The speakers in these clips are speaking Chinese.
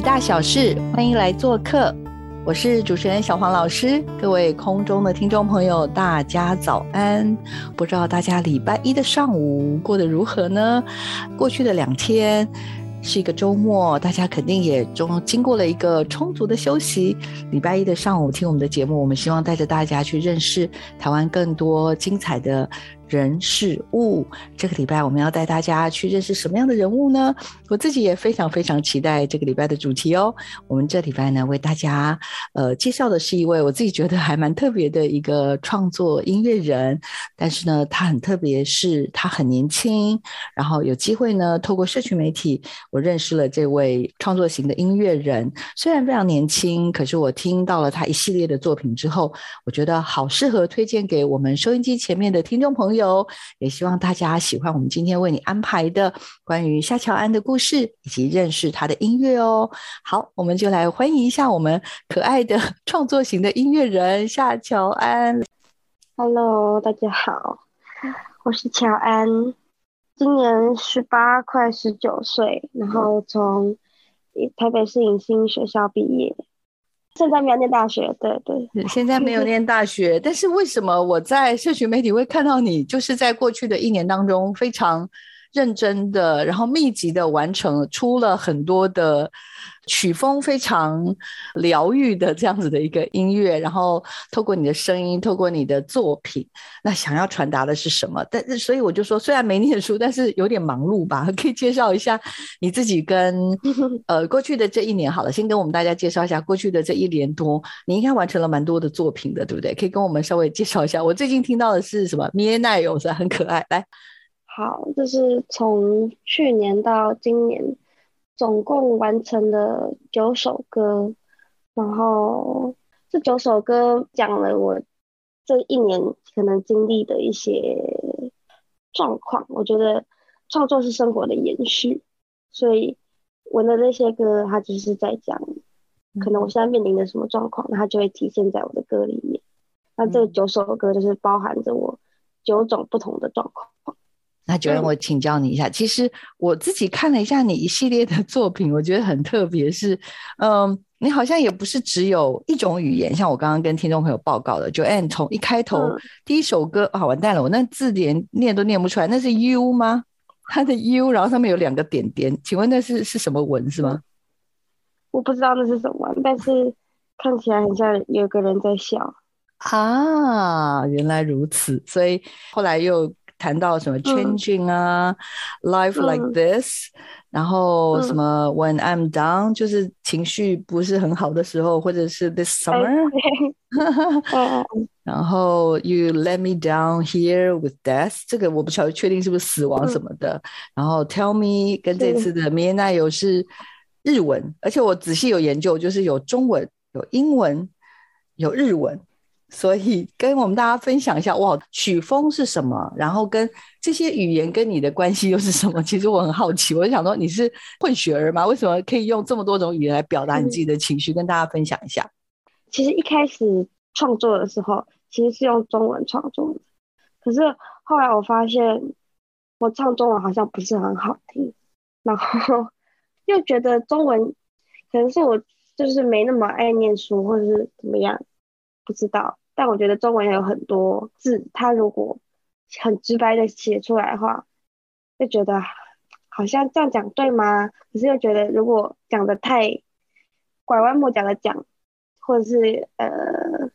大小事，欢迎来做客。我是主持人小黄老师，各位空中的听众朋友，大家早安！不知道大家礼拜一的上午过得如何呢？过去的两天是一个周末，大家肯定也中经过了一个充足的休息。礼拜一的上午听我们的节目，我们希望带着大家去认识台湾更多精彩的。人事物，这个礼拜我们要带大家去认识什么样的人物呢？我自己也非常非常期待这个礼拜的主题哦。我们这礼拜呢，为大家呃介绍的是一位我自己觉得还蛮特别的一个创作音乐人，但是呢，他很特别，是他很年轻，然后有机会呢，透过社群媒体，我认识了这位创作型的音乐人。虽然非常年轻，可是我听到了他一系列的作品之后，我觉得好适合推荐给我们收音机前面的听众朋友。有，也希望大家喜欢我们今天为你安排的关于夏乔安的故事，以及认识他的音乐哦。好，我们就来欢迎一下我们可爱的创作型的音乐人夏乔安。Hello，大家好，我是乔安，今年十八，快十九岁，然后从台北市影星学校毕业。现在没有念大学，对对，现在没有。念大学，但是为什么我在社群媒体会看到你，就是在过去的一年当中非常认真的，然后密集的完成出了很多的。曲风非常疗愈的这样子的一个音乐，然后透过你的声音，透过你的作品，那想要传达的是什么？但是所以我就说，虽然没念书，但是有点忙碌吧？可以介绍一下你自己跟 呃过去的这一年好了，先跟我们大家介绍一下过去的这一年多，你应该完成了蛮多的作品的，对不对？可以跟我们稍微介绍一下。我最近听到的是什么？米耶奈有是很可爱，来，好，就是从去年到今年。总共完成了九首歌，然后这九首歌讲了我这一年可能经历的一些状况。我觉得创作是生活的延续，所以我的那些歌，它就是在讲可能我现在面临的什么状况，它就会体现在我的歌里面。那这九首歌就是包含着我九种不同的状况。那就让我请教你一下，其实我自己看了一下你一系列的作品，我觉得很特别，是，嗯，你好像也不是只有一种语言，像我刚刚跟听众朋友报告的，就 Anne 从一开头第一首歌啊，完蛋了，我那字典念都念不出来，那是 U 吗？它的 U，然后上面有两个点点，请问那是是什么文是吗？我不知道那是什么，但是看起来很像有个人在笑啊，原来如此，所以后来又。谈到什么 changing 啊，life like this，然后什么 when I'm down，就是情绪不是很好的时候，或者是 this summer，然后 you let me down here with death，这个我不晓得确定是不是死亡什么的。然后 tell me 跟这次的 I 有是日文，而且我仔细有研究，就是有中文、有英文、有日文。所以跟我们大家分享一下，哇，曲风是什么？然后跟这些语言跟你的关系又是什么？其实我很好奇，我就想说你是混血儿吗？为什么可以用这么多种语言来表达你自己的情绪？跟大家分享一下。其实一开始创作的时候，其实是用中文创作的，可是后来我发现我唱中文好像不是很好听，然后又觉得中文 可能是我就是没那么爱念书，或者是怎么样，不知道。但我觉得中文有很多字，它如果很直白的写出来的话，就觉得好像这样讲对吗？可是又觉得如果讲的太拐弯抹角的讲，或者是呃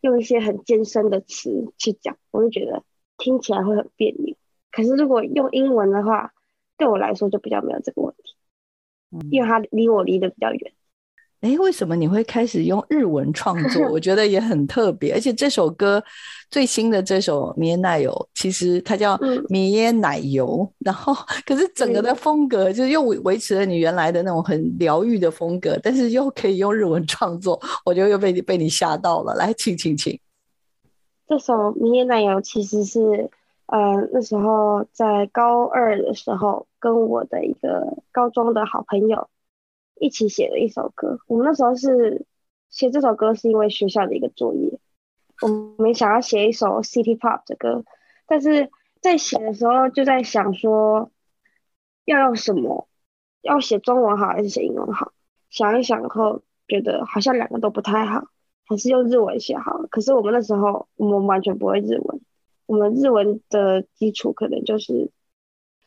用一些很艰深的词去讲，我就觉得听起来会很别扭。可是如果用英文的话，对我来说就比较没有这个问题，因为它离我离得比较远。哎，为什么你会开始用日文创作？我觉得也很特别，而且这首歌最新的这首《米耶奶油》，其实它叫《米耶奶油》，然后可是整个的风格就是又维持了你原来的那种很疗愈的风格，但是又可以用日文创作，我觉得又被你被你吓到了。来，请请请，这首《米耶奶油》其实是呃那时候在高二的时候，跟我的一个高中的好朋友。一起写的一首歌，我们那时候是写这首歌是因为学校的一个作业，我们想要写一首 City Pop 的歌，但是在写的时候就在想说要用什么，要写中文好还是写英文好？想一想后觉得好像两个都不太好，还是用日文写好。可是我们那时候我们完全不会日文，我们日文的基础可能就是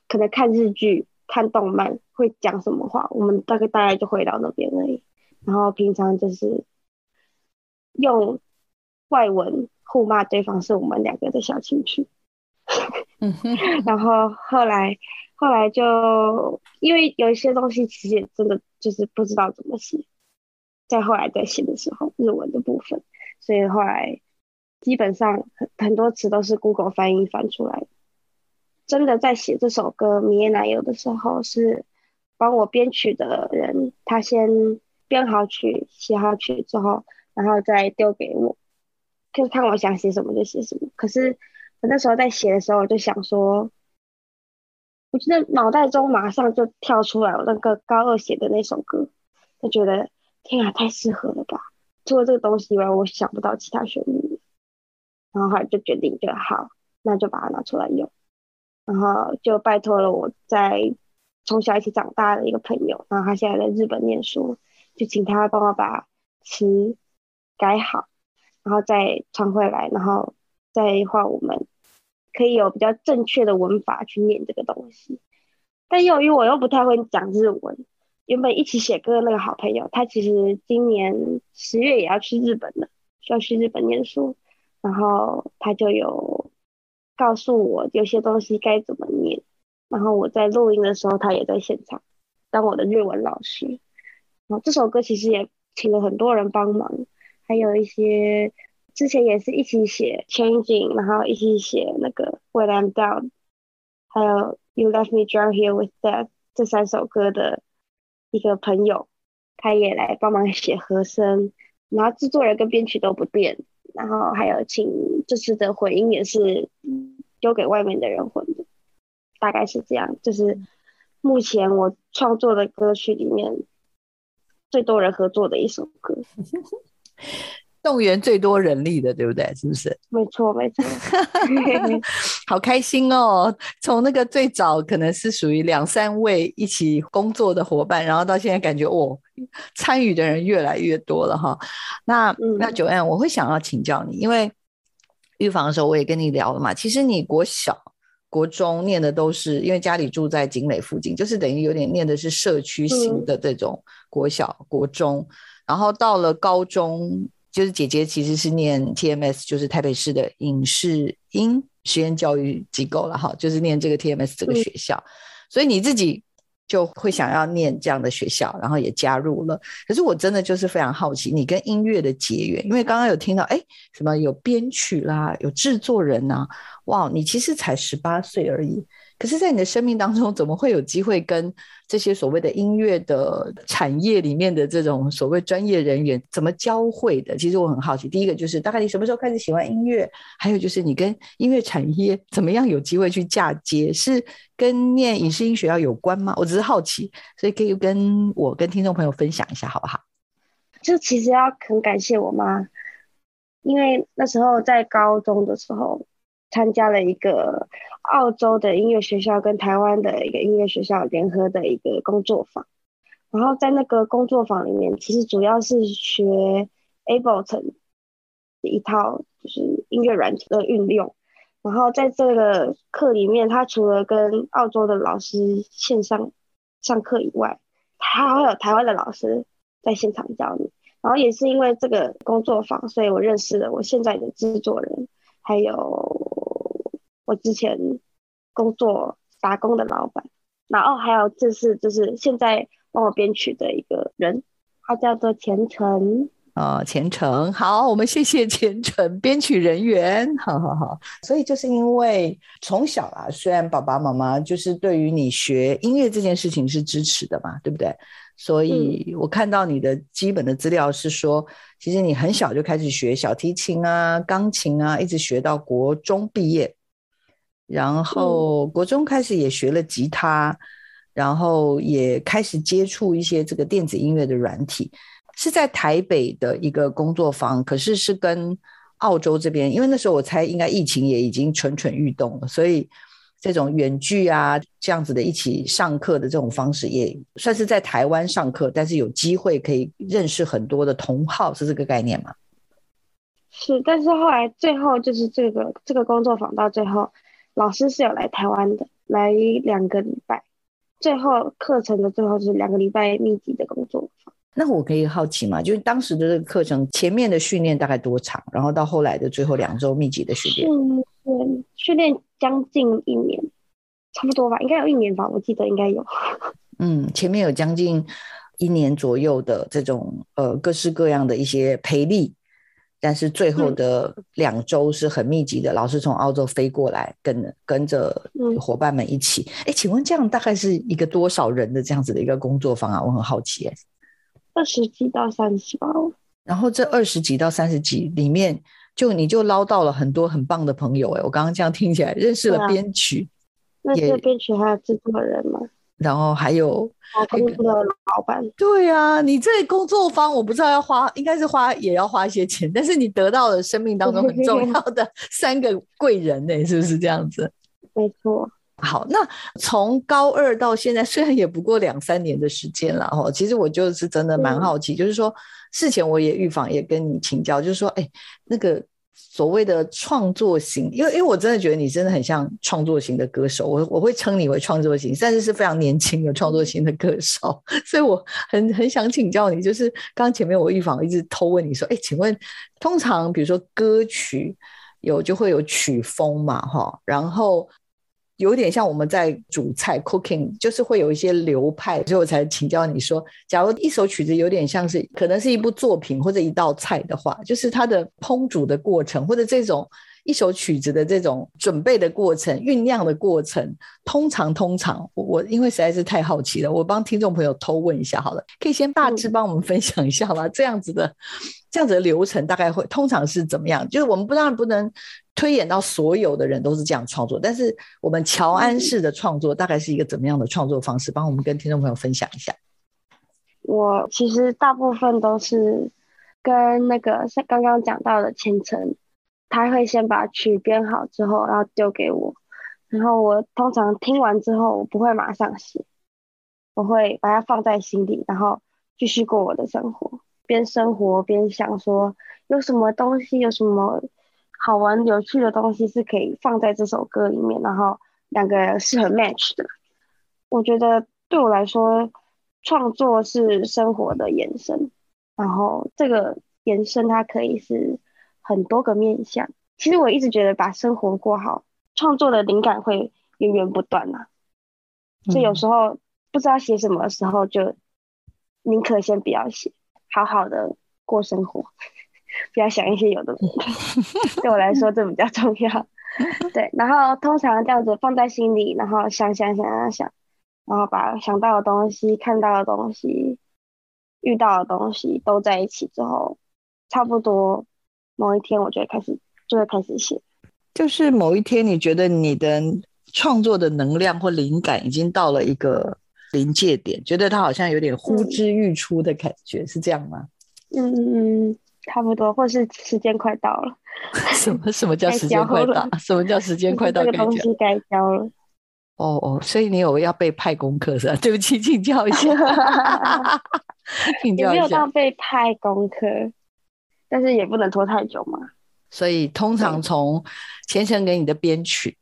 可能看日剧。看动漫会讲什么话，我们大概大概就会到那边而已。然后平常就是用外文互骂对方，是我们两个的小情趣。然后后来后来就因为有一些东西其实也真的就是不知道怎么写，在后来在写的时候日文的部分，所以后来基本上很很多词都是 Google 翻译翻出来的。真的在写这首歌《迷夜奶油》的时候，是帮我编曲的人，他先编好曲、写好曲之后，然后再丢给我，就看我想写什么就写什么。可是我那时候在写的时候，我就想说，我觉得脑袋中马上就跳出来我那个高二写的那首歌，就觉得天啊，太适合了吧！除了这个东西以外，我想不到其他旋律，然后后来就决定，就好，那就把它拿出来用。然后就拜托了我在从小一起长大的一个朋友，然后他现在在日本念书，就请他帮我把词改好，然后再传回来，然后再换我们可以有比较正确的文法去念这个东西。但由于我又不太会讲日文，原本一起写歌的那个好朋友，他其实今年十月也要去日本了，需要去日本念书，然后他就有。告诉我有些东西该怎么念，然后我在录音的时候，他也在现场当我的日文老师。然后这首歌其实也请了很多人帮忙，还有一些之前也是一起写《Changing》，然后一起写那个《When I'm Down》，还有《You Left Me Drown Here With That》这三首歌的一个朋友，他也来帮忙写和声，然后制作人跟编曲都不变。然后还有，请这次的回音也是丢给外面的人混的，大概是这样。就是目前我创作的歌曲里面最多人合作的一首歌。动员最多人力的，对不对？是不是？没错，没错。好开心哦！从那个最早可能是属于两三位一起工作的伙伴，然后到现在感觉哦，参与的人越来越多了哈。那那九安，我会想要请教你，因为预防的时候我也跟你聊了嘛。其实你国小、国中念的都是，因为家里住在景美附近，就是等于有点念的是社区型的这种国小、国中，然后到了高中。就是姐姐其实是念 TMS，就是台北市的影视音实验教育机构了哈，就是念这个 TMS 这个学校，所以你自己就会想要念这样的学校，然后也加入了。可是我真的就是非常好奇你跟音乐的结缘，因为刚刚有听到哎，什么有编曲啦，有制作人呐，哇，你其实才十八岁而已。可是，在你的生命当中，怎么会有机会跟这些所谓的音乐的产业里面的这种所谓专业人员怎么交汇的？其实我很好奇。第一个就是，大概你什么时候开始喜欢音乐？还有就是，你跟音乐产业怎么样有机会去嫁接？是跟念影视音学校有关吗？我只是好奇，所以可以跟我跟听众朋友分享一下，好不好？就其实要很感谢我妈，因为那时候在高中的时候。参加了一个澳洲的音乐学校跟台湾的一个音乐学校联合的一个工作坊，然后在那个工作坊里面，其实主要是学 Ableton 一套就是音乐软件的运用。然后在这个课里面，他除了跟澳洲的老师线上上课以外，他还会有台湾的老师在现场教你。然后也是因为这个工作坊，所以我认识了我现在的制作人，还有。我之前工作打工的老板，然后还有这是就是现在帮我编曲的一个人，他叫做钱程。啊，前程好，我们谢谢前程编曲人员，好好好。所以就是因为从小啊，虽然爸爸妈妈就是对于你学音乐这件事情是支持的嘛，对不对？所以我看到你的基本的资料是说，其实你很小就开始学小提琴啊、钢琴啊，一直学到国中毕业，然后国中开始也学了吉他，然后也开始接触一些这个电子音乐的软体。是在台北的一个工作坊，可是是跟澳洲这边，因为那时候我猜应该疫情也已经蠢蠢欲动了，所以这种远距啊这样子的一起上课的这种方式，也算是在台湾上课，但是有机会可以认识很多的同好，是这个概念吗？是，但是后来最后就是这个这个工作坊到最后，老师是有来台湾的，来两个礼拜，最后课程的最后是两个礼拜密集的工作坊。那我可以好奇嘛？就是当时的这个课程前面的训练大概多长？然后到后来的最后两周密集的训练，训练训练将近一年，差不多吧，应该有一年吧，我记得应该有。嗯，前面有将近一年左右的这种呃各式各样的一些培力，但是最后的两周是很密集的，老师从澳洲飞过来，跟跟着伙伴们一起。哎，请问这样大概是一个多少人的这样子的一个工作坊啊？我很好奇哎。二十几到三十吧，然后这二十几到三十几里面，就你就捞到了很多很棒的朋友哎！我刚刚这样听起来，认识了编曲，那些编曲还有制作人嘛，然后还有公司的老板。对啊，你这工作方我不知道要花，应该是花也要花一些钱，但是你得到了生命当中很重要的 三个贵人呢，是不是这样子？没错。好，那从高二到现在，虽然也不过两三年的时间了哈，其实我就是真的蛮好奇，就是说事前我也预防，也跟你请教，就是说，哎，那个所谓的创作型，因为因为我真的觉得你真的很像创作型的歌手，我我会称你为创作型，但是是非常年轻的创作型的歌手，所以我很很想请教你，就是刚前面我预防一直偷问你说，哎，请问通常比如说歌曲有就会有曲风嘛，哈，然后。有点像我们在煮菜 cooking，就是会有一些流派，所以我才请教你说，假如一首曲子有点像是可能是一部作品或者一道菜的话，就是它的烹煮的过程或者这种。一首曲子的这种准备的过程、酝酿的过程，通常通常我我因为实在是太好奇了，我帮听众朋友偷问一下好了，可以先大致帮我们分享一下吗？这样子的这样子的流程大概会通常是怎么样？就是我们不当然不能推演到所有的人都是这样创作，但是我们乔安式的创作大概是一个怎么样的创作方式？帮我们跟听众朋友分享一下。我其实大部分都是跟那个像刚刚讲到的千层。他会先把曲编好之后，然后丢给我，然后我通常听完之后，我不会马上写，我会把它放在心里，然后继续过我的生活，边生活边想说有什么东西，有什么好玩有趣的东西是可以放在这首歌里面，然后两个人是很 match 的。我觉得对我来说，创作是生活的延伸，然后这个延伸它可以是。很多个面向，其实我一直觉得把生活过好，创作的灵感会源源不断呐。所以有时候不知道写什么的时候，就宁可先不要写，好好的过生活，不要想一些有的没的。对我来说，这比较重要。对，然后通常这样子放在心里，然后想想想想想，然后把想到的东西、看到的东西、遇到的东西都在一起之后，差不多。某一天，我就会开始，就会开始写。就是某一天，你觉得你的创作的能量或灵感已经到了一个临界点，觉得它好像有点呼之欲出的感觉，是这样吗？嗯嗯嗯，差不多，或是时间快到了。什么 什么叫时间快到？什么叫时间快到？这个东西该交了。哦哦，所以你有要被派功课是吧？对不起，请教一下。请教一下。没有到被派功课。但是也不能拖太久嘛，所以通常从前程给你的编曲，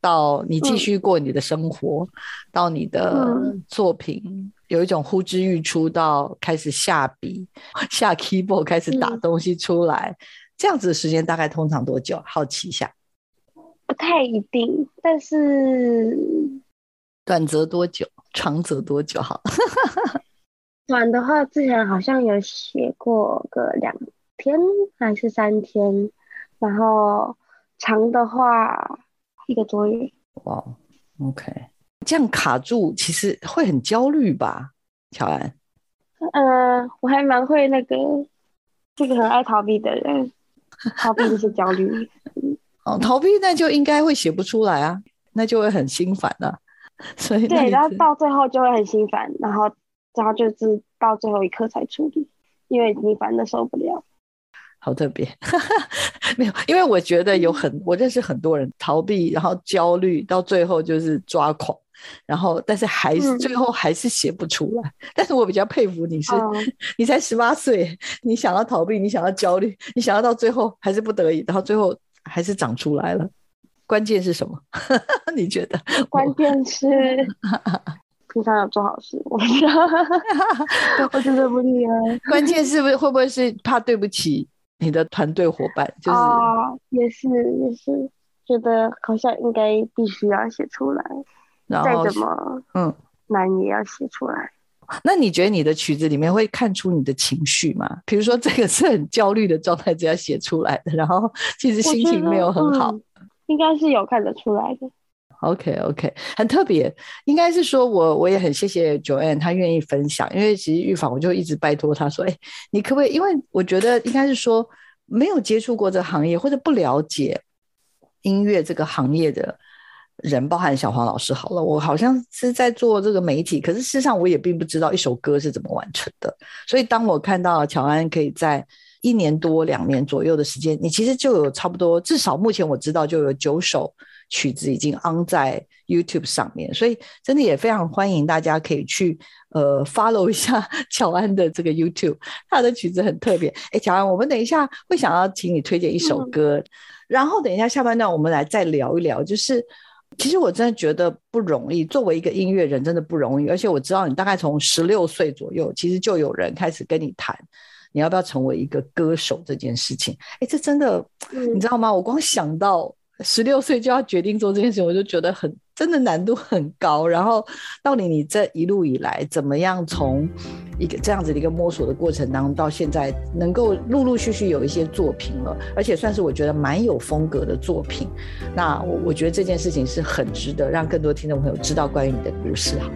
到你继续过你的生活，到你的作品有一种呼之欲出，到开始下笔 下 keyboard 开始打东西出来，这样子的时间大概通常多久？好奇一下，不太一定，但是短则多久，长则多久？好。短的话，之前好像有写过个两天还是三天，然后长的话一个多月。哇，OK，这样卡住其实会很焦虑吧，乔安？嗯，我还蛮会那个，这个很爱逃避的人，逃避就是焦虑。哦，逃避那就应该会写不出来啊，那就会很心烦了。所以对，然后到最后就会很心烦，然后。然后就是到最后一刻才处理，因为你烦的受不了。好特别，没有，因为我觉得有很，我认识很多人逃避，然后焦虑，到最后就是抓狂，然后但是还是最后还是写不出来。但是我比较佩服你是，你才十八岁，你想要逃避，你想要焦虑，你想要到最后还是不得已，然后最后还是长出来了。关键是什么？你觉得？关键是。平常要做好事，我不知道 我真的不厉害。关键是不是会不会是怕对不起你的团队伙伴？就是也是也是，觉得好像应该必须要写出来，再怎么嗯难也要写出来。那你觉得你的曲子里面会看出你的情绪吗？比如说这个是很焦虑的状态之下写出来的，然后其实心情没有很好，应该是有看得出来的。OK OK，很特别，应该是说我我也很谢谢 Joanne，她愿意分享，因为其实预防我就一直拜托她说，哎，你可不可以？因为我觉得应该是说没有接触过这个行业或者不了解音乐这个行业的人，包含小黄老师好了，我好像是在做这个媒体，可是事实上我也并不知道一首歌是怎么完成的，所以当我看到乔安可以在一年多两年左右的时间，你其实就有差不多至少目前我知道就有九首。曲子已经 on 在 YouTube 上面，所以真的也非常欢迎大家可以去呃 follow 一下 乔安的这个 YouTube，他的曲子很特别。哎，乔安，我们等一下会想要请你推荐一首歌，然后等一下下半段我们来再聊一聊。就是其实我真的觉得不容易，作为一个音乐人真的不容易，而且我知道你大概从十六岁左右，其实就有人开始跟你谈你要不要成为一个歌手这件事情。哎，这真的你知道吗？我光想到。十六岁就要决定做这件事情，我就觉得很真的难度很高。然后到底你这一路以来怎么样从一个这样子的一个摸索的过程当中，到现在能够陆陆续续有一些作品了，而且算是我觉得蛮有风格的作品。那我我觉得这件事情是很值得让更多听众朋友知道关于你的故事哈。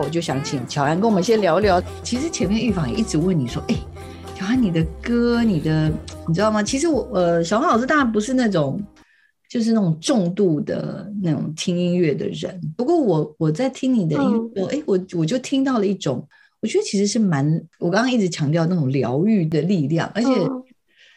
我就想请乔安跟我们先聊聊。其实前面预防也一直问你说：“哎，乔安，你的歌，你的，你知道吗？其实我，呃，小黄老师当然不是那种，就是那种重度的那种听音乐的人。不过我我在听你的音乐，哎，我我就听到了一种我觉得其实是蛮，我刚刚一直强调那种疗愈的力量，而且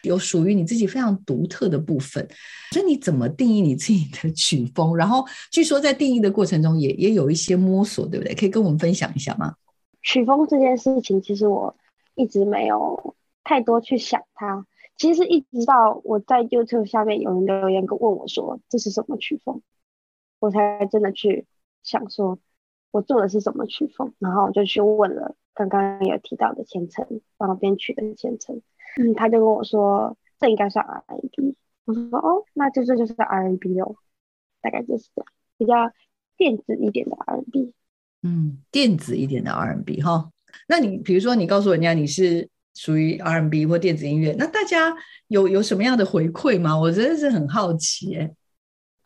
有属于你自己非常独特的部分。所以你怎么定义你自己的曲风？然后据说在定义的过程中也也有一些摸索，对不对？可以跟我们分享一下吗？曲风这件事情，其实我一直没有太多去想它。其实一直到我在 YouTube 下面有人留言跟问我说这是什么曲风，我才真的去想说。我做的是什么曲风？然后我就去问了刚刚有提到的千层，帮我编曲的千层，嗯，他就跟我说这应该算 R&B。我说哦，那就这就是 R&B 哦，大概就是这样，比较电子一点的 R&B。嗯，电子一点的 R&B 哈。那你比如说你告诉人家你是属于 R&B 或电子音乐，那大家有有什么样的回馈吗？我真的是很好奇哎。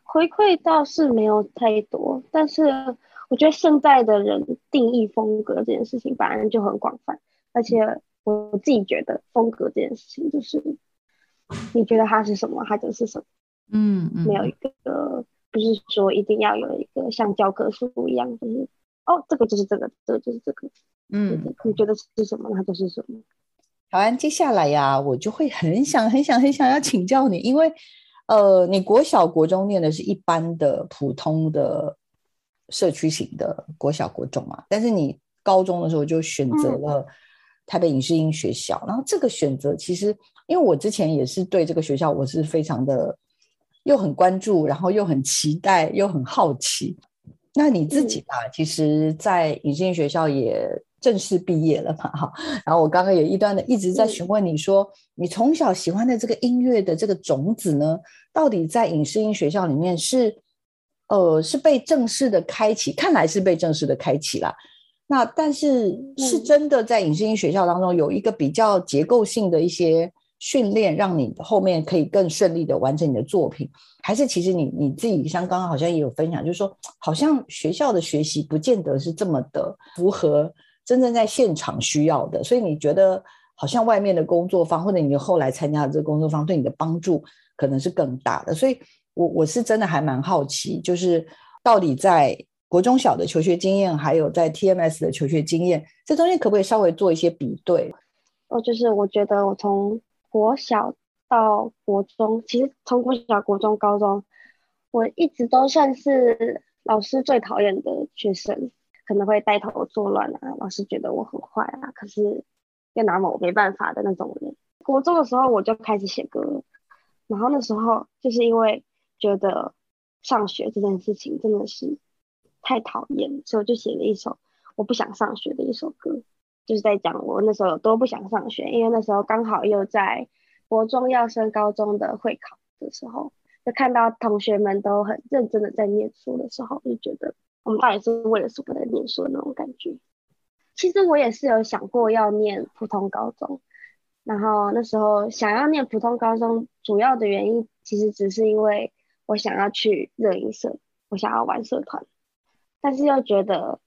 回馈倒是没有太多，但是。我觉得现在的人定义风格这件事情本来就很广泛，而且我自己觉得风格这件事情就是，你觉得它是什么，它就是什么。嗯嗯。没有一个，不是说一定要有一个像教科书一样，就是哦，这个就是这个，这个就是这个。嗯。你觉得是什么，它就是什么。好，安，接下来呀，我就会很想、很想、很想要请教你，因为呃，你国小、国中念的是一般的、普通的。社区型的国小国中嘛，但是你高中的时候就选择了台北影视音学校，然后这个选择其实，因为我之前也是对这个学校我是非常的又很关注，然后又很期待，又很好奇。那你自己啊，其实，在影视音学校也正式毕业了嘛，哈。然后我刚刚也一段的一直在询问你说，你从小喜欢的这个音乐的这个种子呢，到底在影视音学校里面是？呃，是被正式的开启，看来是被正式的开启了。那但是是真的在影视音学校当中有一个比较结构性的一些训练，让你后面可以更顺利的完成你的作品，还是其实你你自己像刚刚好像也有分享，就是说好像学校的学习不见得是这么的符合真正在现场需要的，所以你觉得好像外面的工作方或者你后来参加的这个工作方对你的帮助可能是更大的，所以。我我是真的还蛮好奇，就是到底在国中小的求学经验，还有在 TMS 的求学经验，这中间可不可以稍微做一些比对？哦，就是我觉得我从国小到国中，其实从国小、国中、高中，我一直都算是老师最讨厌的学生，可能会带头作乱啊，老师觉得我很坏啊，可是又拿我没办法的那种人。国中的时候我就开始写歌，然后那时候就是因为。觉得上学这件事情真的是太讨厌，所以我就写了一首我不想上学的一首歌，就是在讲我那时候有多不想上学，因为那时候刚好又在国中要升高中的会考的时候，就看到同学们都很认真的在念书的时候，就觉得我们到底是为了什么在念书的那种感觉。其实我也是有想过要念普通高中，然后那时候想要念普通高中，主要的原因其实只是因为。我想要去热音社，我想要玩社团，但是又觉得，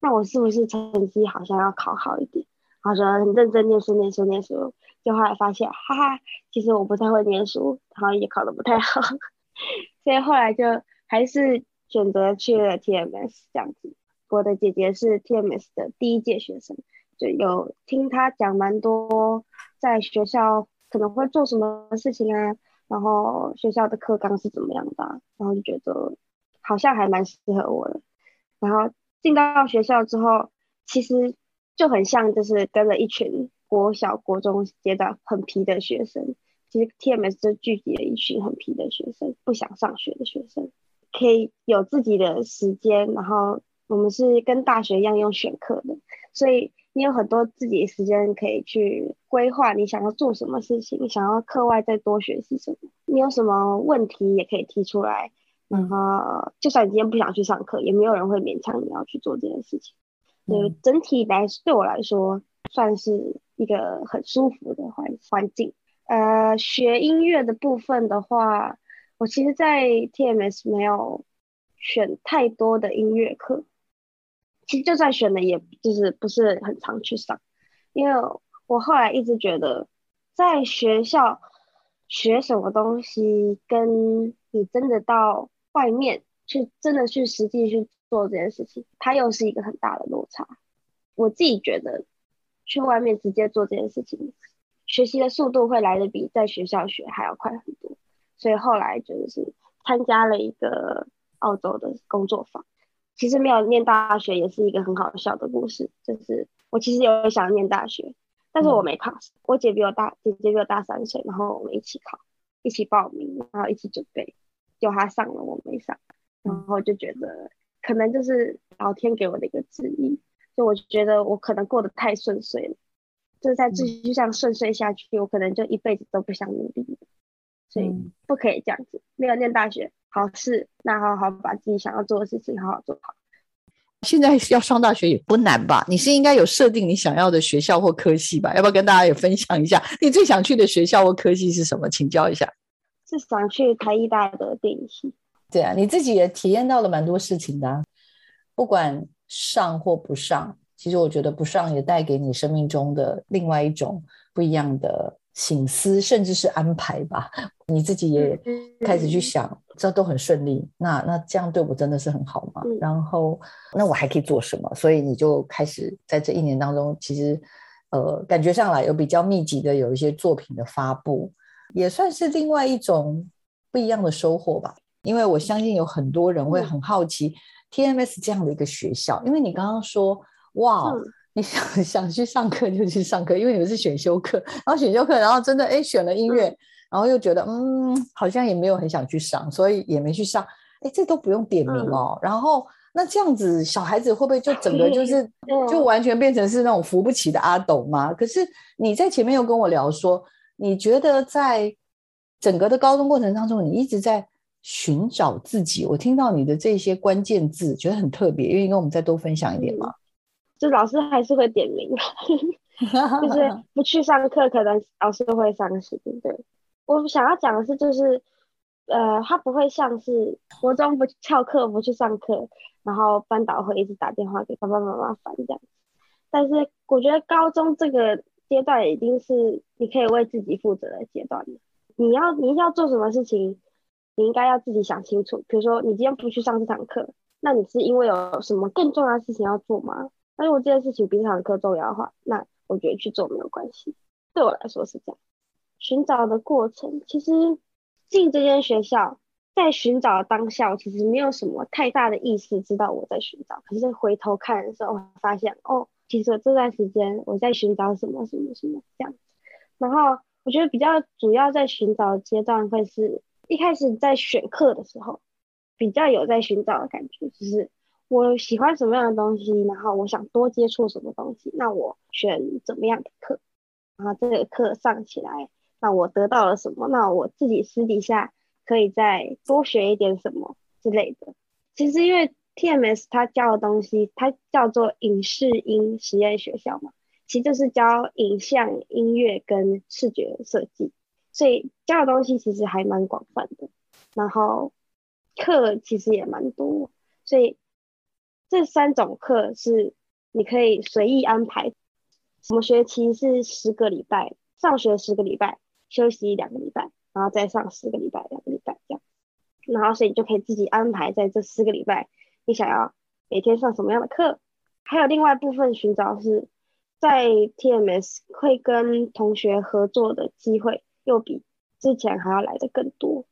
那我是不是成绩好像要考好一点？然后说很认真念书，念书，念书，就后来发现，哈哈，其实我不太会念书，然后也考得不太好，所以后来就还是选择去了 TMS 这样子。我的姐姐是 TMS 的第一届学生，就有听她讲蛮多，在学校可能会做什么事情啊。然后学校的课纲是怎么样的？然后就觉得好像还蛮适合我的。然后进到学校之后，其实就很像就是跟了一群国小、国中阶段很皮的学生。其实 TMS 就聚集了一群很皮的学生，不想上学的学生，可以有自己的时间。然后我们是跟大学一样用选课的，所以。你有很多自己的时间可以去规划，你想要做什么事情，你想要课外再多学习什么，你有什么问题也可以提出来。然后，就算你今天不想去上课，也没有人会勉强你要去做这件事情。所以整体来对我来说，算是一个很舒服的环环境。呃，学音乐的部分的话，我其实，在 TMS 没有选太多的音乐课。其实就算选了，也就是不是很常去上，因为我后来一直觉得，在学校学什么东西，跟你真的到外面去，真的去实际去做这件事情，它又是一个很大的落差。我自己觉得去外面直接做这件事情，学习的速度会来的比在学校学还要快很多。所以后来就是参加了一个澳洲的工作坊。其实没有念大学也是一个很好笑的故事，就是我其实有想念大学，但是我没考。我姐比我大，姐姐比我大三岁，然后我们一起考，一起报名，然后一起准备。就他上了，我没上，然后就觉得可能就是老天给我的一个旨意。就我觉得我可能过得太顺遂了，就是再继续这样顺遂下去，我可能就一辈子都不想努力了。所以不可以这样子，没有念大学，好事，那好好把自己想要做的事情好好做好。现在要上大学也不难吧？你是应该有设定你想要的学校或科系吧？要不要跟大家也分享一下你最想去的学校或科系是什么？请教一下。是想去台艺大的电影系。对啊，你自己也体验到了蛮多事情的，不管上或不上，其实我觉得不上也带给你生命中的另外一种不一样的。醒思，甚至是安排吧，你自己也开始去想，这都很顺利。那那这样对我真的是很好吗？然后，那我还可以做什么？所以你就开始在这一年当中，其实呃，感觉上来有比较密集的有一些作品的发布，也算是另外一种不一样的收获吧。因为我相信有很多人会很好奇 TMS 这样的一个学校，因为你刚刚说哇。你想 想去上课就去上课，因为你们是选修课，然后选修课，然后真的哎选了音乐，然后又觉得嗯好像也没有很想去上，所以也没去上。哎，这都不用点名哦。然后那这样子小孩子会不会就整个就是就完全变成是那种扶不起的阿斗吗？可是你在前面又跟我聊说，你觉得在整个的高中过程当中，你一直在寻找自己。我听到你的这些关键字，觉得很特别，愿意跟我们再多分享一点吗？就老师还是会点名，就是不去上课，可能老师会伤心。对我想要讲的是，就是呃，他不会像是国中不翘课不去上课，然后班导会一直打电话给爸爸妈妈烦这样。但是我觉得高中这个阶段已经是你可以为自己负责的阶段了。你要你要做什么事情，你应该要自己想清楚。比如说你今天不去上这堂课，那你是因为有什么更重要的事情要做吗？那如果这件事情比这堂课重要的话，那我觉得去做没有关系。对我来说是这样。寻找的过程，其实进这间学校，在寻找当下，我其实没有什么太大的意思，知道我在寻找。可是回头看的时候，发现哦，其实这段时间我在寻找什么什么什么这样。然后我觉得比较主要在寻找阶段，会是一开始在选课的时候，比较有在寻找的感觉，就是。我喜欢什么样的东西，然后我想多接触什么东西，那我选怎么样的课，然后这个课上起来，那我得到了什么？那我自己私底下可以再多学一点什么之类的。其实因为 TMS 它教的东西，它叫做影视音实验学校嘛，其实就是教影像、音乐跟视觉设计，所以教的东西其实还蛮广泛的。然后课其实也蛮多，所以。这三种课是你可以随意安排，什么学期是十个礼拜，上学十个礼拜，休息两个礼拜，然后再上十个礼拜，两个礼拜这样。然后所以你就可以自己安排在这四个礼拜，你想要每天上什么样的课。还有另外部分寻找是在 TMS 会跟同学合作的机会，又比之前还要来的更多。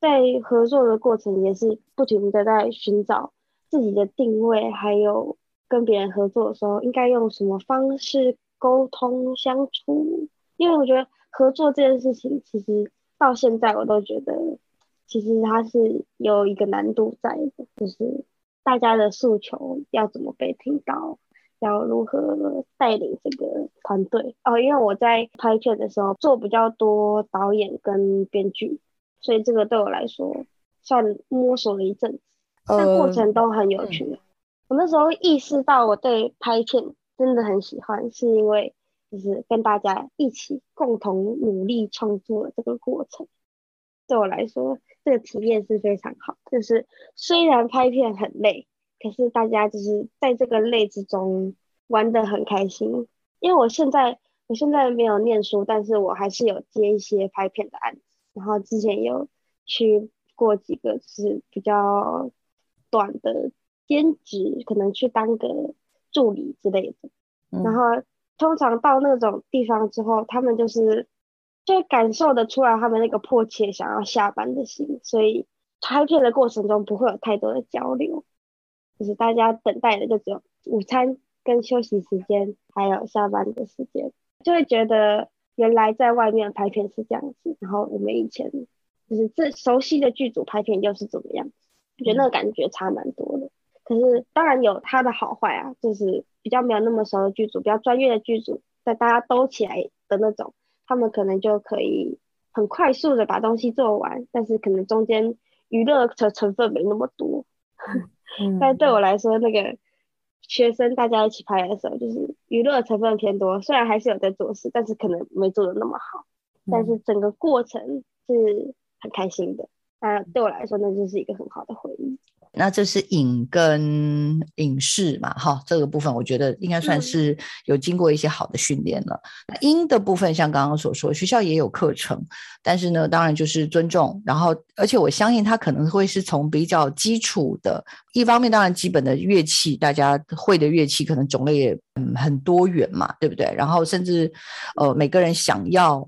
在合作的过程也是不停的在寻找。自己的定位，还有跟别人合作的时候，应该用什么方式沟通相处？因为我觉得合作这件事情，其实到现在我都觉得，其实它是有一个难度在的，就是大家的诉求要怎么被听到，要如何带领这个团队哦。因为我在拍片的时候做比较多导演跟编剧，所以这个对我来说算摸索了一阵子。但过程都很有趣。我那时候意识到我对拍片真的很喜欢，是因为就是跟大家一起共同努力创作的这个过程，对我来说这个体验是非常好。就是虽然拍片很累，可是大家就是在这个累之中玩的很开心。因为我现在我现在没有念书，但是我还是有接一些拍片的案子，然后之前有去过几个是比较。短的兼职可能去当个助理之类的，然后通常到那种地方之后，他们就是就感受得出来他们那个迫切想要下班的心，所以拍片的过程中不会有太多的交流，就是大家等待的就只有午餐跟休息时间，还有下班的时间，就会觉得原来在外面拍片是这样子，然后我们以前就是这熟悉的剧组拍片又是怎么样，我觉得那个感觉差蛮多的。可是当然有它的好坏啊，就是比较没有那么熟的剧组，比较专业的剧组，在大家都起来的那种，他们可能就可以很快速的把东西做完，但是可能中间娱乐的成分没那么多。但对我来说，那个学生大家一起拍的时候，就是娱乐成分偏多，虽然还是有在做事，但是可能没做的那么好，但是整个过程是很开心的。那对我来说，那就是一个很好的回忆。那这是影跟影视嘛，哈，这个部分我觉得应该算是有经过一些好的训练了。那音的部分，像刚刚所说，学校也有课程，但是呢，当然就是尊重，然后而且我相信他可能会是从比较基础的，一方面当然基本的乐器，大家会的乐器可能种类也嗯很多元嘛，对不对？然后甚至呃每个人想要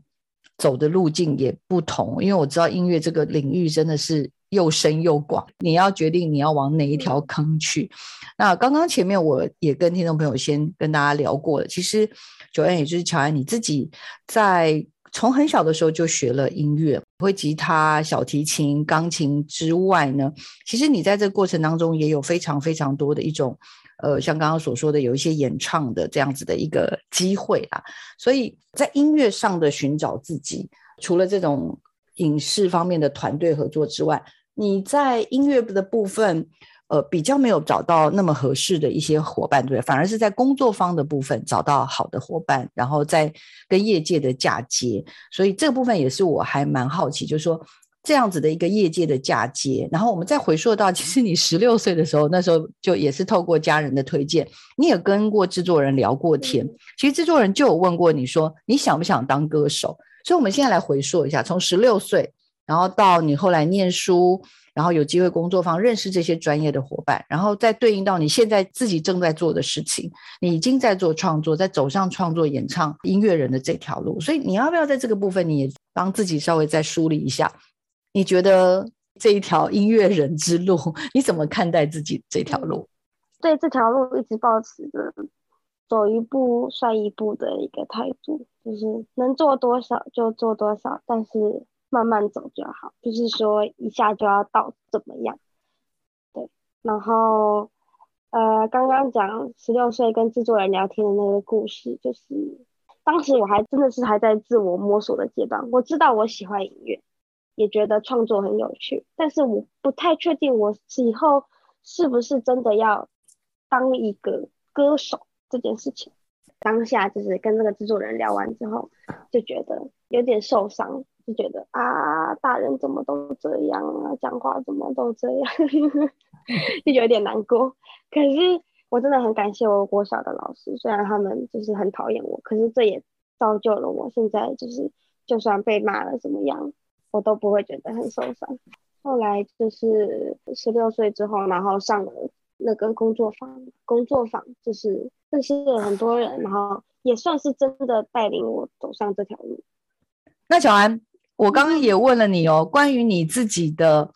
走的路径也不同，因为我知道音乐这个领域真的是。又深又广，你要决定你要往哪一条坑去。那刚刚前面我也跟听众朋友先跟大家聊过了，其实九安也就是乔安，你自己在从很小的时候就学了音乐，会吉他、小提琴、钢琴之外呢，其实你在这个过程当中也有非常非常多的一种，呃，像刚刚所说的有一些演唱的这样子的一个机会啦。所以在音乐上的寻找自己，除了这种影视方面的团队合作之外，你在音乐的部分，呃，比较没有找到那么合适的一些伙伴，对，反而是在工作方的部分找到好的伙伴，然后再跟业界的嫁接。所以这个部分也是我还蛮好奇，就是说这样子的一个业界的嫁接。然后我们再回溯到，其实你十六岁的时候，那时候就也是透过家人的推荐，你也跟过制作人聊过天。其实制作人就有问过你说，你想不想当歌手？所以我们现在来回溯一下，从十六岁。然后到你后来念书，然后有机会工作坊认识这些专业的伙伴，然后再对应到你现在自己正在做的事情，你已经在做创作，在走上创作演唱音乐人的这条路。所以你要不要在这个部分，你也帮自己稍微再梳理一下？你觉得这一条音乐人之路，你怎么看待自己这条路？对这条路一直保持着走一步算一步的一个态度，就是能做多少就做多少，但是。慢慢走就好，就是说一下就要到怎么样？对，然后呃，刚刚讲十六岁跟制作人聊天的那个故事，就是当时我还真的是还在自我摸索的阶段。我知道我喜欢音乐，也觉得创作很有趣，但是我不太确定我以后是不是真的要当一个歌手这件事情。当下就是跟那个制作人聊完之后，就觉得有点受伤。就觉得啊，大人怎么都这样啊，讲话怎么都这样，就有点难过。可是我真的很感谢我国小的老师，虽然他们就是很讨厌我，可是这也造就了我现在就是，就算被骂了怎么样，我都不会觉得很受伤。后来就是十六岁之后，然后上了那个工作坊，工作坊就是认识了很多人，然后也算是真的带领我走上这条路。那小安。我刚刚也问了你哦，关于你自己的，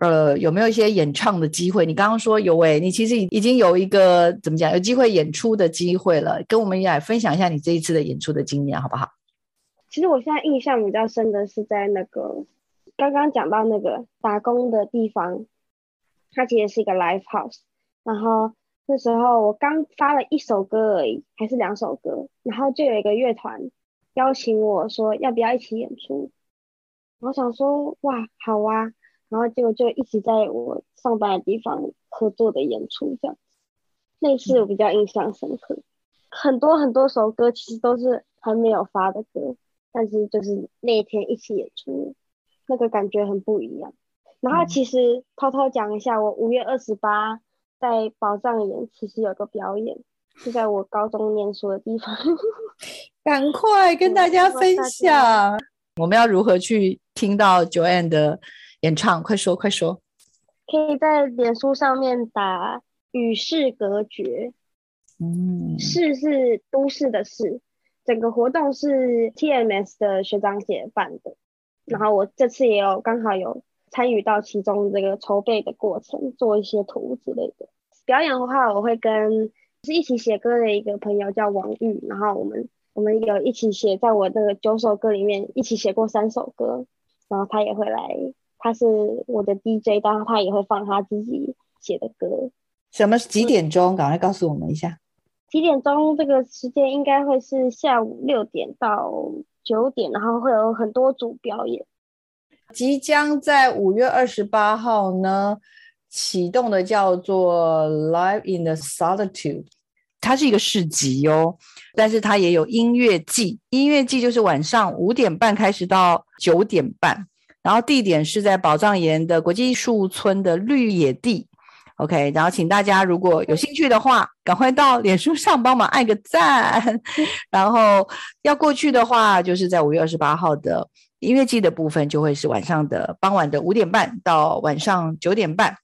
呃，有没有一些演唱的机会？你刚刚说有诶，你其实已已经有一个怎么讲，有机会演出的机会了，跟我们也来分享一下你这一次的演出的经验，好不好？其实我现在印象比较深的是在那个刚刚讲到那个打工的地方，它其实是一个 live house，然后那时候我刚发了一首歌而已，还是两首歌，然后就有一个乐团邀请我说要不要一起演出。我想说，哇，好啊，然后结果就一起在我上班的地方合作的演出，这样子，那次我比较印象深刻。很多很多首歌其实都是还没有发的歌，但是就是那一天一起演出，那个感觉很不一样。然后其实偷偷讲一下，我五月二十八在宝藏岩其实有个表演，是在我高中念书的地方，赶快跟大家分享。我们要如何去听到 Joanne 的演唱？快说快说！可以在脸书上面打“与世隔绝”，嗯，世是都市的市，整个活动是 TMS 的学长姐办的，然后我这次也有刚好有参与到其中这个筹备的过程，做一些图之类的。表演的话，我会跟是一起写歌的一个朋友叫王玉，然后我们我们有一起写，在我那个九首歌里面一起写过三首歌，然后他也会来，他是我的 DJ，然后他也会放他自己写的歌。什么几点钟？赶快告诉我们一下。几点钟？这个时间应该会是下午六点到九点，然后会有很多组表演。即将在五月二十八号呢启动的叫做 Live in the Solitude，它是一个市集哦，但是它也有音乐季。音乐季就是晚上五点半开始到九点半，然后地点是在宝藏岩的国际艺术村的绿野地。OK，然后请大家如果有兴趣的话，赶快到脸书上帮忙按个赞。然后要过去的话，就是在五月二十八号的音乐季的部分，就会是晚上的傍晚的五点半到晚上九点半。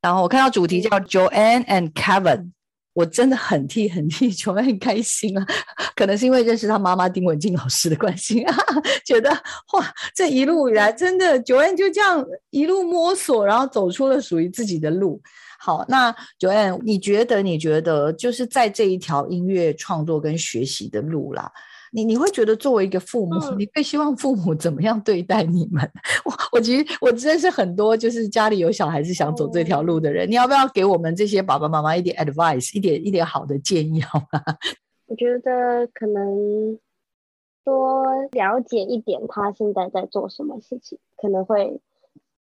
然后我看到主题叫 Joanne and Kevin，我真的很替很替琼恩开心啊，可能是因为认识他妈妈丁文静老师的关系啊，觉得哇，这一路以来真的九恩就这样一路摸索，然后走出了属于自己的路。好，那九恩你觉得你觉得就是在这一条音乐创作跟学习的路啦？你你会觉得作为一个父母，你最希望父母怎么样对待你们？我我其实我认识很多就是家里有小孩子想走这条路的人，你要不要给我们这些爸爸妈妈一点 advice，一点一点好的建议好吗？我觉得可能多了解一点他现在在做什么事情，可能会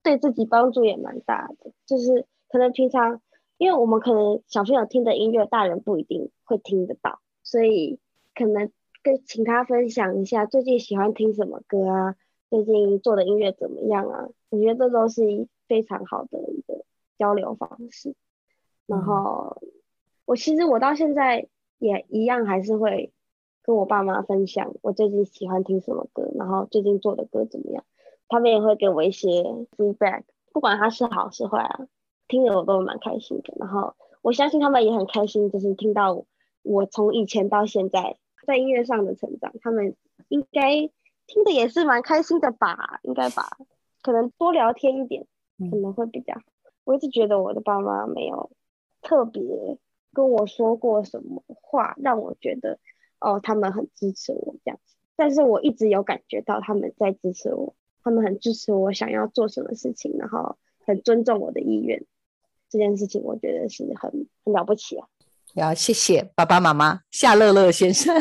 对自己帮助也蛮大的。就是可能平常，因为我们可能小朋友听的音乐，大人不一定会听得到，所以可能。跟请他分享一下最近喜欢听什么歌啊，最近做的音乐怎么样啊？我觉得这都是一非常好的一个交流方式。然后我其实我到现在也一样，还是会跟我爸妈分享我最近喜欢听什么歌，然后最近做的歌怎么样，他们也会给我一些 feedback，不管他是好是坏啊，听着我都蛮开心的。然后我相信他们也很开心，就是听到我从以前到现在。在音乐上的成长，他们应该听的也是蛮开心的吧？应该吧？可能多聊天一点，可能会比较好。我一直觉得我的爸妈没有特别跟我说过什么话，让我觉得哦，他们很支持我这样子。但是我一直有感觉到他们在支持我，他们很支持我想要做什么事情，然后很尊重我的意愿。这件事情我觉得是很很了不起啊。要谢谢爸爸妈妈夏乐乐先生，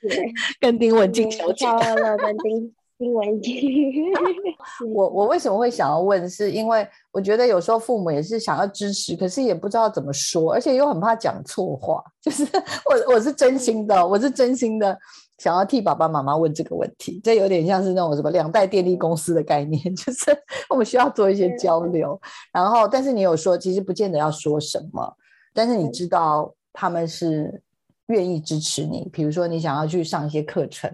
谢谢 跟丁文静小姐，夏乐乐跟丁丁文静。我我为什么会想要问？是因为我觉得有时候父母也是想要支持，可是也不知道怎么说，而且又很怕讲错话。就是我我是真心的，我是真心的想要替爸爸妈妈问这个问题。这有点像是那种什么两代电力公司的概念，就是我们需要做一些交流。然后，但是你有说，其实不见得要说什么。但是你知道他们是愿意支持你，比如说你想要去上一些课程，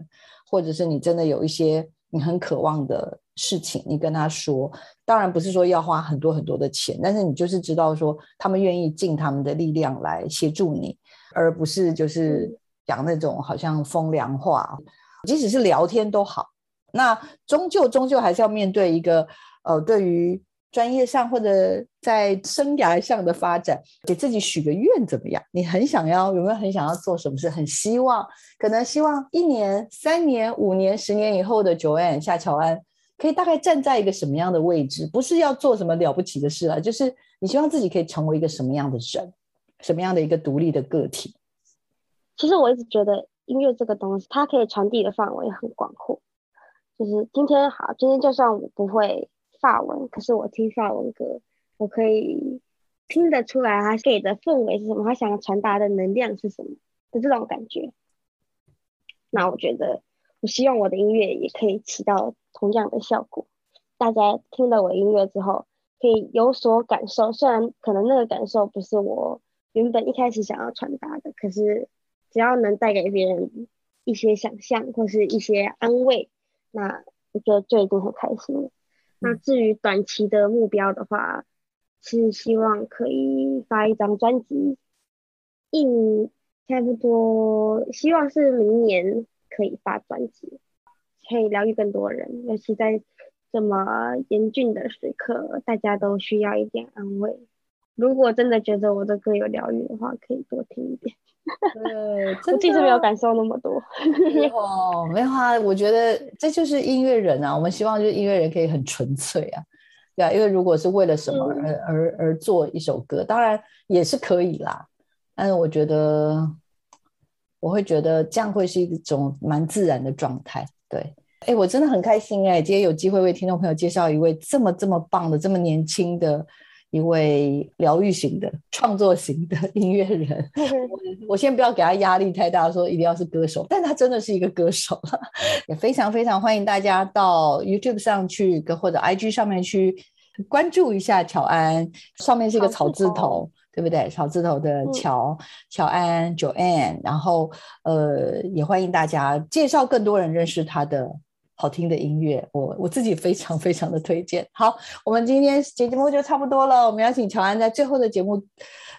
或者是你真的有一些你很渴望的事情，你跟他说，当然不是说要花很多很多的钱，但是你就是知道说他们愿意尽他们的力量来协助你，而不是就是讲那种好像风凉话，即使是聊天都好，那终究终究还是要面对一个呃对于。专业上或者在生涯上的发展，给自己许个愿怎么样？你很想要有没有很想要做什么事？很希望可能希望一年、三年、五年、十年以后的 Joanne 夏乔安可以大概站在一个什么样的位置？不是要做什么了不起的事啊，就是你希望自己可以成为一个什么样的人，什么样的一个独立的个体？其实我一直觉得音乐这个东西，它可以传递的范围很广阔。就是今天好，今天就算我不会。法文，可是我听法文歌，我可以听得出来他给的氛围是什么，他想传达的能量是什么的这种感觉。那我觉得，我希望我的音乐也可以起到同样的效果。大家听了我音乐之后，可以有所感受，虽然可能那个感受不是我原本一开始想要传达的，可是只要能带给别人一些想象或是一些安慰，那我觉得就已经很开心了。那至于短期的目标的话，是希望可以发一张专辑，应差不多，希望是明年可以发专辑，可以疗愈更多人，尤其在这么严峻的时刻，大家都需要一点安慰。如果真的觉得我的歌有疗愈的话，可以多听一点。对，我其实没有感受那么多。哦，没有啊，我觉得这就是音乐人啊。我们希望就是音乐人可以很纯粹啊，对啊，因为如果是为了什么而而而做一首歌，当然也是可以啦。但是我觉得，我会觉得这样会是一种蛮自然的状态。对，哎，我真的很开心哎，今天有机会为听众朋友介绍一位这么这么棒的、这么年轻的。一位疗愈型的、创作型的音乐人，我先不要给他压力太大，说一定要是歌手，但他真的是一个歌手了，也非常非常欢迎大家到 YouTube 上去，或者 IG 上面去关注一下乔安，上面是一个草字头，对不对？草字头的乔乔安 Joanne，然后呃，也欢迎大家介绍更多人认识他的。好听的音乐，我我自己非常非常的推荐。好，我们今天节目就差不多了。我们要请乔安在最后的节目，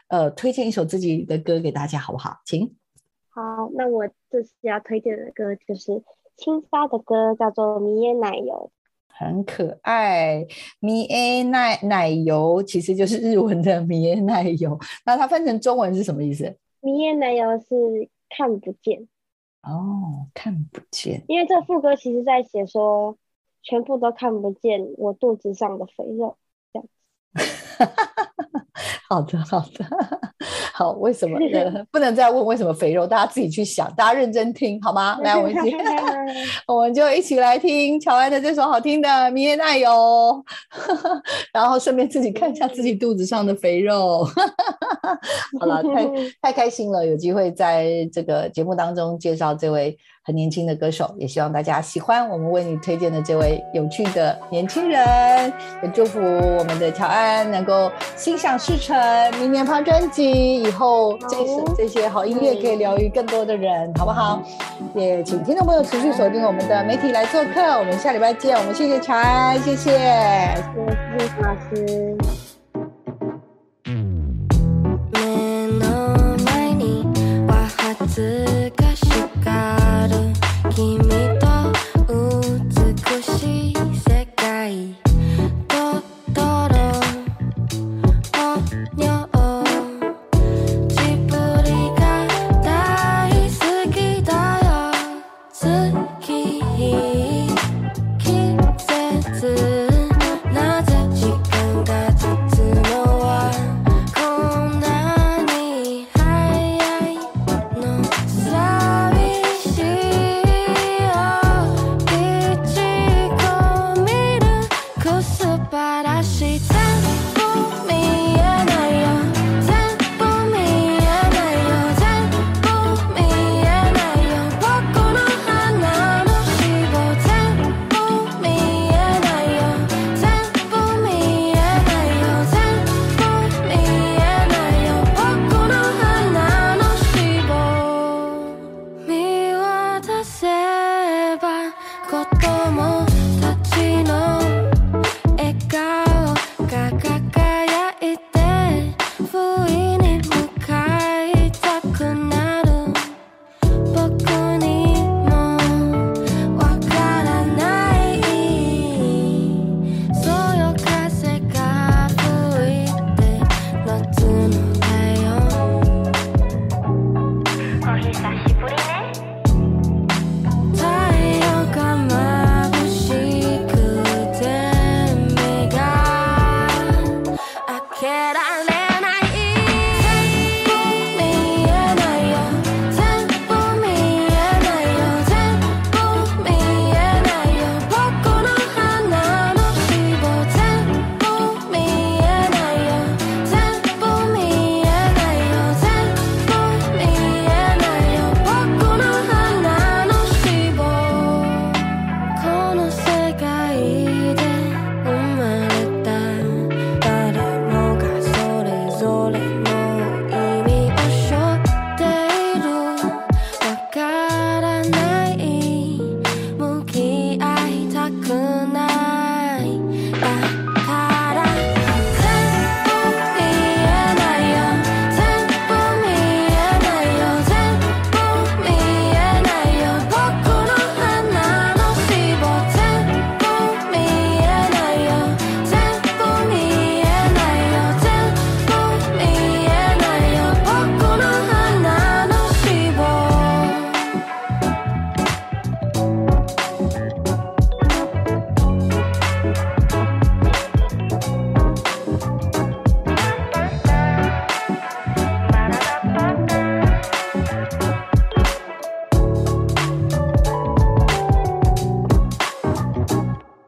呃，推荐一首自己的歌给大家，好不好？请。好，那我这次要推荐的歌就是青沙的歌，叫做《迷耶奶油》，很可爱。迷耶奶奶油其实就是日文的迷耶奶油，那它翻成中文是什么意思？迷耶奶油是看不见。哦，看不见，因为这副歌其实在写说，全部都看不见我肚子上的肥肉，这样子。好的，好的，好，为什么不能再问为什么肥肉？大家自己去想，大家认真听好吗？来，我们一起，我们就一起来听乔安的这首好听的《迷恋奶油》，然后顺便自己看一下自己肚子上的肥肉。好了，太太开心了，有机会在这个节目当中介绍这位。很年轻的歌手，也希望大家喜欢我们为你推荐的这位有趣的年轻人。也祝福我们的乔安能够心想事成，明年发专辑，以后这些这些好音乐可以疗愈更多的人，好不好？也请听众朋友持续锁定我们的媒体来做客，我们下礼拜见。我们谢谢乔安，谢谢，谢谢老师。gotta me